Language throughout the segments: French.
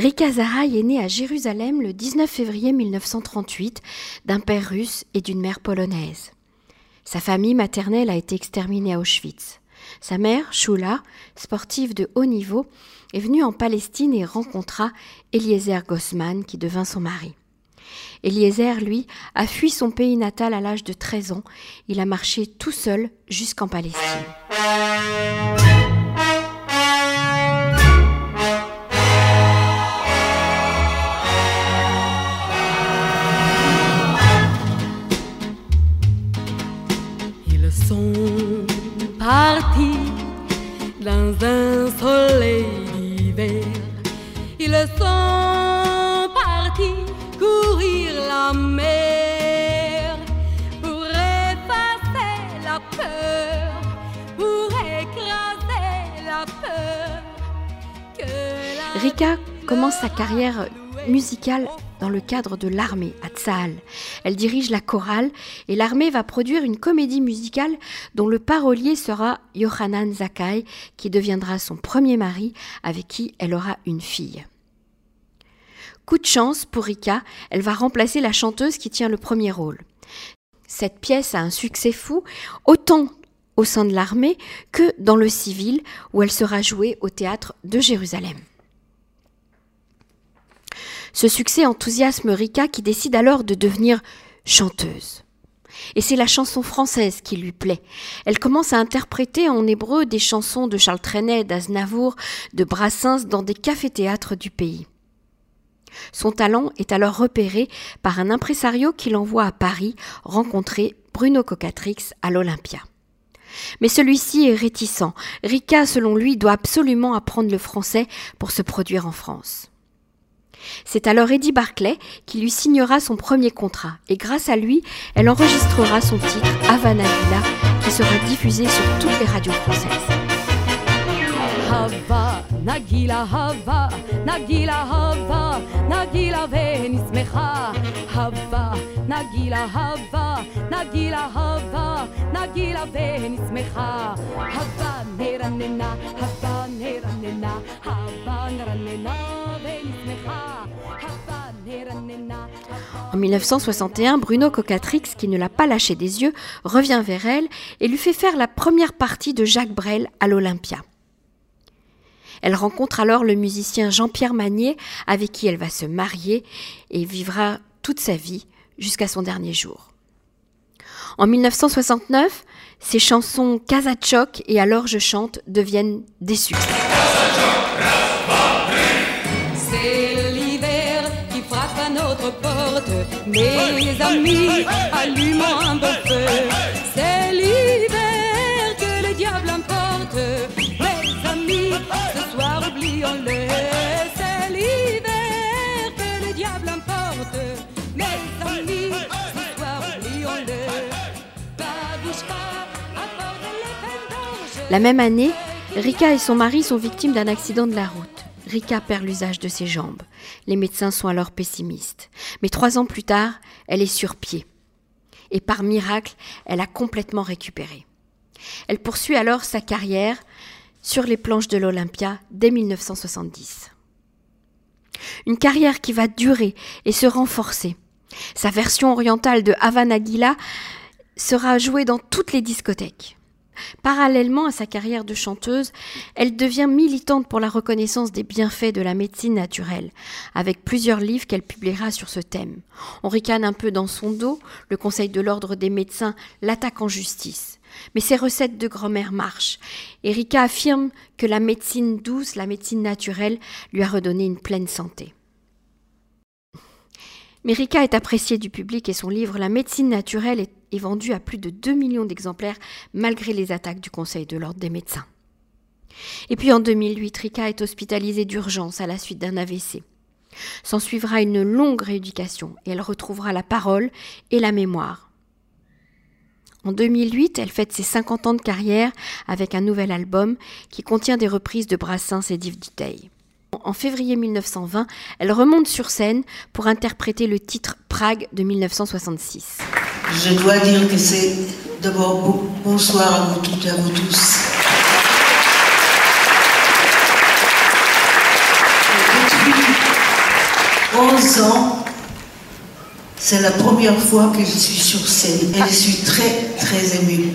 Rika Zaraï est née à Jérusalem le 19 février 1938 d'un père russe et d'une mère polonaise. Sa famille maternelle a été exterminée à Auschwitz. Sa mère, Shula, sportive de haut niveau, est venue en Palestine et rencontra Eliezer Gossman qui devint son mari. Eliezer, lui, a fui son pays natal à l'âge de 13 ans. Il a marché tout seul jusqu'en Palestine. Soleil d'hiver. Ils sont partis courir la mer pour effacer la peur, pour écraser la peur. Rika commence sa carrière musicale dans le cadre de l'armée à Tsahal. Elle dirige la chorale et l'armée va produire une comédie musicale dont le parolier sera Yohanan Zakai, qui deviendra son premier mari avec qui elle aura une fille. Coup de chance pour Rika, elle va remplacer la chanteuse qui tient le premier rôle. Cette pièce a un succès fou, autant au sein de l'armée que dans le civil, où elle sera jouée au théâtre de Jérusalem. Ce succès enthousiasme Rika qui décide alors de devenir chanteuse. Et c'est la chanson française qui lui plaît. Elle commence à interpréter en hébreu des chansons de Charles Trenet, d'Aznavour, de Brassens dans des cafés-théâtres du pays. Son talent est alors repéré par un impresario qui l'envoie à Paris rencontrer Bruno Cocatrix à l'Olympia. Mais celui-ci est réticent. Rika, selon lui, doit absolument apprendre le français pour se produire en France. C'est alors Eddie Barclay qui lui signera son premier contrat. Et grâce à lui, elle enregistrera son titre Havana Villa qui sera diffusé sur toutes les radios françaises. En 1961, Bruno Cocatrix, qui ne l'a pas lâché des yeux, revient vers elle et lui fait faire la première partie de Jacques Brel à l'Olympia. Elle rencontre alors le musicien Jean-Pierre Magnier, avec qui elle va se marier et vivra toute sa vie jusqu'à son dernier jour. En 1969, ses chansons Kazachok et Alors je chante deviennent des succès. Mes amis, allumons un bon feu. C'est l'hiver que le diable emporte. Mes amis, ce soir oublions-le. C'est l'hiver que le diable emporte. Mes amis, ce soir oublions-le. La même année, Rika et son mari sont victimes d'un accident de la route. Rika perd l'usage de ses jambes. Les médecins sont alors pessimistes. Mais trois ans plus tard, elle est sur pied. Et par miracle, elle a complètement récupéré. Elle poursuit alors sa carrière sur les planches de l'Olympia dès 1970. Une carrière qui va durer et se renforcer. Sa version orientale de Havana Gila sera jouée dans toutes les discothèques. Parallèlement à sa carrière de chanteuse, elle devient militante pour la reconnaissance des bienfaits de la médecine naturelle, avec plusieurs livres qu'elle publiera sur ce thème. On ricane un peu dans son dos, le Conseil de l'ordre des médecins l'attaque en justice. Mais ses recettes de grand-mère marchent. Erika affirme que la médecine douce, la médecine naturelle, lui a redonné une pleine santé. Mérika est appréciée du public et son livre La médecine naturelle est, vendu à plus de 2 millions d'exemplaires malgré les attaques du Conseil de l'ordre des médecins. Et puis en 2008, Rika est hospitalisée d'urgence à la suite d'un AVC. S'en suivra une longue rééducation et elle retrouvera la parole et la mémoire. En 2008, elle fête ses 50 ans de carrière avec un nouvel album qui contient des reprises de Brassens et d'Yves Duteil. En février 1920, elle remonte sur scène pour interpréter le titre Prague de 1966. Je dois dire que c'est d'abord bonsoir à vous toutes et à vous tous. Depuis 11 ans, c'est la première fois que je suis sur scène et je suis très, très émue.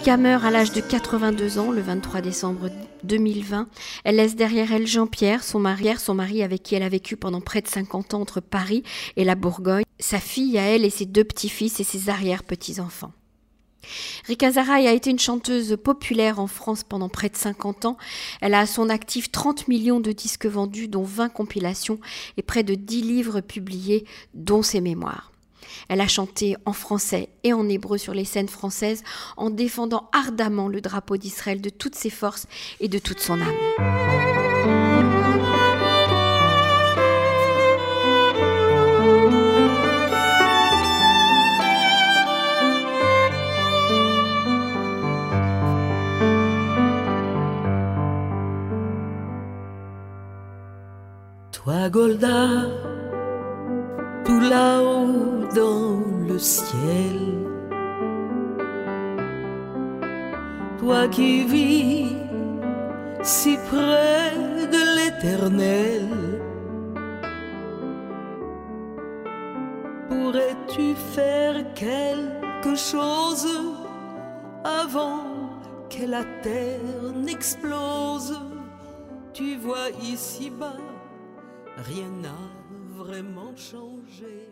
Rika meurt à l'âge de 82 ans le 23 décembre 2020. Elle laisse derrière elle Jean-Pierre, son mari, son mari avec qui elle a vécu pendant près de 50 ans entre Paris et la Bourgogne, sa fille à elle et ses deux petits-fils et ses arrière-petits-enfants. Rika Zaraï a été une chanteuse populaire en France pendant près de 50 ans. Elle a à son actif 30 millions de disques vendus, dont 20 compilations et près de 10 livres publiés, dont ses mémoires. Elle a chanté en français et en hébreu sur les scènes françaises en défendant ardemment le drapeau d'Israël de toutes ses forces et de toute son âme. Toi, Golda, là-haut dans le ciel. Toi qui vis si près de l'éternel, pourrais-tu faire quelque chose avant que la terre n'explose? Tu vois ici-bas, rien n'a vraiment changé.